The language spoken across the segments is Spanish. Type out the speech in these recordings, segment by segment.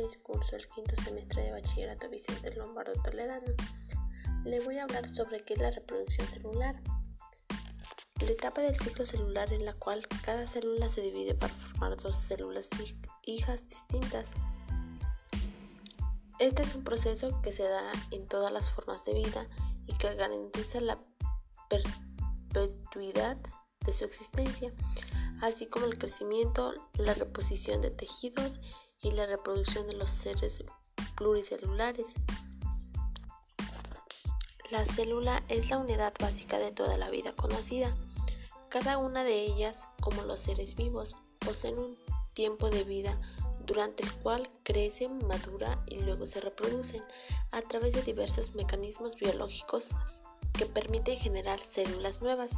Flores, curso el quinto semestre de bachillerato Vicente Lombardo Toledano. Le voy a hablar sobre qué es la reproducción celular. La etapa del ciclo celular en la cual cada célula se divide para formar dos células hijas distintas. Este es un proceso que se da en todas las formas de vida y que garantiza la perpetuidad de su existencia así como el crecimiento, la reposición de tejidos y la reproducción de los seres pluricelulares. La célula es la unidad básica de toda la vida conocida. Cada una de ellas, como los seres vivos, poseen un tiempo de vida durante el cual crecen, madura y luego se reproducen a través de diversos mecanismos biológicos que permiten generar células nuevas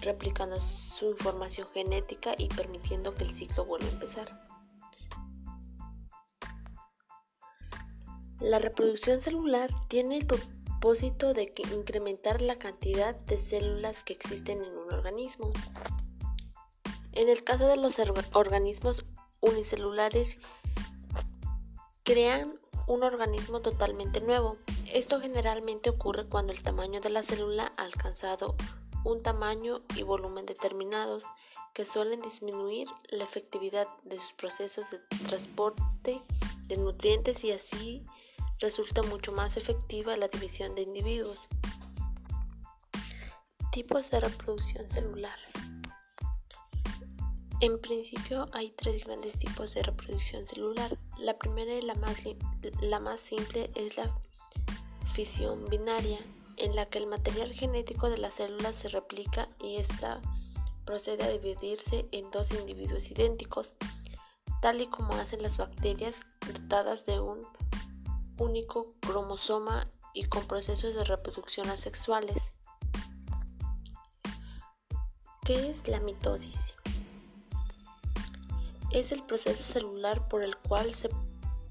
replicando su información genética y permitiendo que el ciclo vuelva a empezar. La reproducción celular tiene el propósito de incrementar la cantidad de células que existen en un organismo. En el caso de los organismos unicelulares, crean un organismo totalmente nuevo. Esto generalmente ocurre cuando el tamaño de la célula ha alcanzado un tamaño y volumen determinados que suelen disminuir la efectividad de sus procesos de transporte de nutrientes y así resulta mucho más efectiva la división de individuos. Tipos de reproducción celular. En principio hay tres grandes tipos de reproducción celular. La primera y la más, la más simple es la fisión binaria, en la que el material genético de las células se replica y ésta procede a dividirse en dos individuos idénticos, tal y como hacen las bacterias dotadas de un único cromosoma y con procesos de reproducción asexuales. ¿Qué es la mitosis? Es el proceso celular por el cual se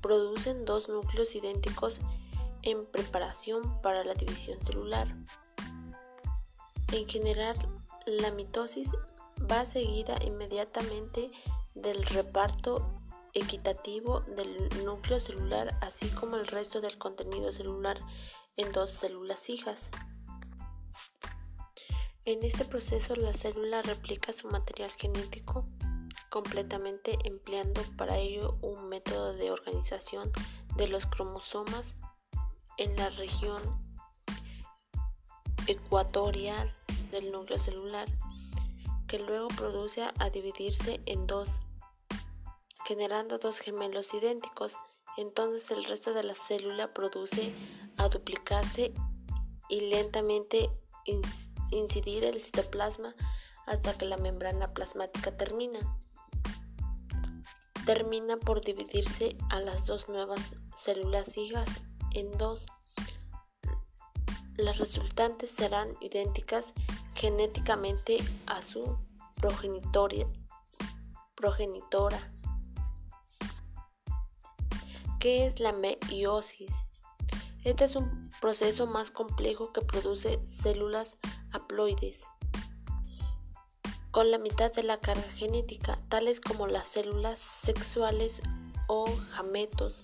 producen dos núcleos idénticos en preparación para la división celular. En general, la mitosis va seguida inmediatamente del reparto equitativo del núcleo celular, así como el resto del contenido celular en dos células hijas. En este proceso la célula replica su material genético completamente empleando para ello un método de organización de los cromosomas en la región ecuatorial del núcleo celular, que luego produce a dividirse en dos, generando dos gemelos idénticos. Entonces el resto de la célula produce a duplicarse y lentamente incidir el citoplasma hasta que la membrana plasmática termina. Termina por dividirse a las dos nuevas células hijas en dos. Las resultantes serán idénticas genéticamente a su progenitora. ¿Qué es la meiosis? Este es un proceso más complejo que produce células haploides con la mitad de la carga genética, tales como las células sexuales o gametos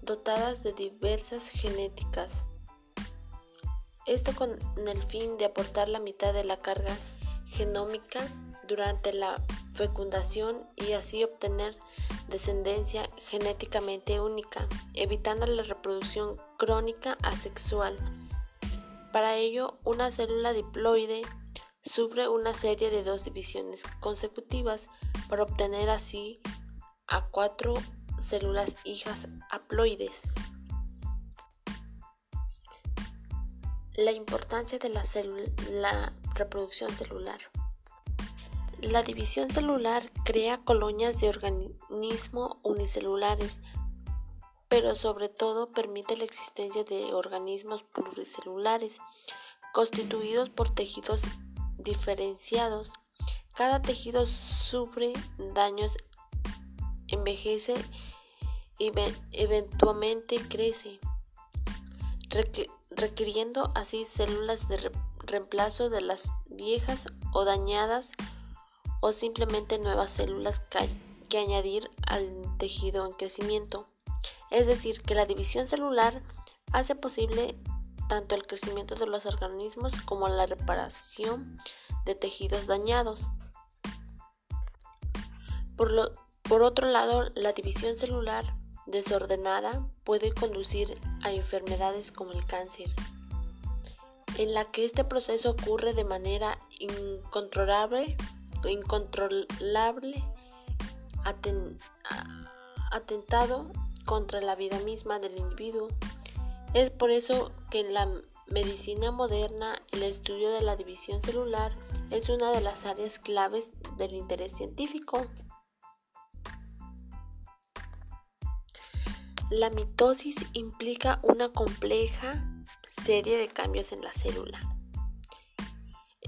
dotadas de diversas genéticas. Esto con el fin de aportar la mitad de la carga genómica durante la fecundación y así obtener descendencia genéticamente única, evitando la reproducción crónica asexual. Para ello, una célula diploide sufre una serie de dos divisiones consecutivas para obtener así a cuatro células hijas haploides. La importancia de la, reproducción celular. La división celular crea colonias de organismos unicelulares, pero sobre todo permite la existencia de organismos pluricelulares constituidos por tejidos diferenciados. Cada tejido sufre daños, envejece eventualmente crece, requiriendo así células de reemplazo de las viejas o dañadas o simplemente nuevas células que añadir al tejido en crecimiento. Es decir, que la división celular hace posible tanto el crecimiento de los organismos como la reparación de tejidos dañados. Por, por otro lado, la división celular desordenada puede conducir a enfermedades como el cáncer, en la que este proceso ocurre de manera incontrolable, incontrolable atentado contra la vida misma del individuo. Es por eso que en la medicina moderna el estudio de la división celular es una de las áreas claves del interés científico. La mitosis implica una compleja serie de cambios en la célula.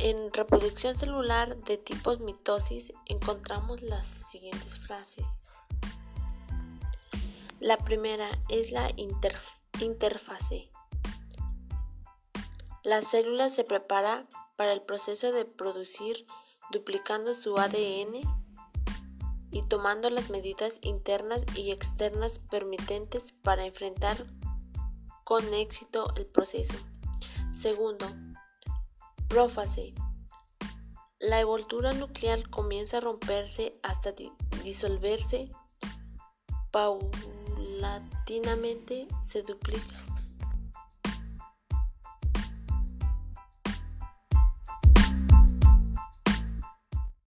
En reproducción celular de tipos mitosis encontramos las siguientes frases. La primera es la interfase. La célula se prepara para el proceso de producir duplicando su ADN y tomando las medidas internas y externas permitentes para enfrentar con éxito el proceso. Segundo, prófase. La envoltura nuclear comienza a romperse hasta disolverse paulatinamente, se duplica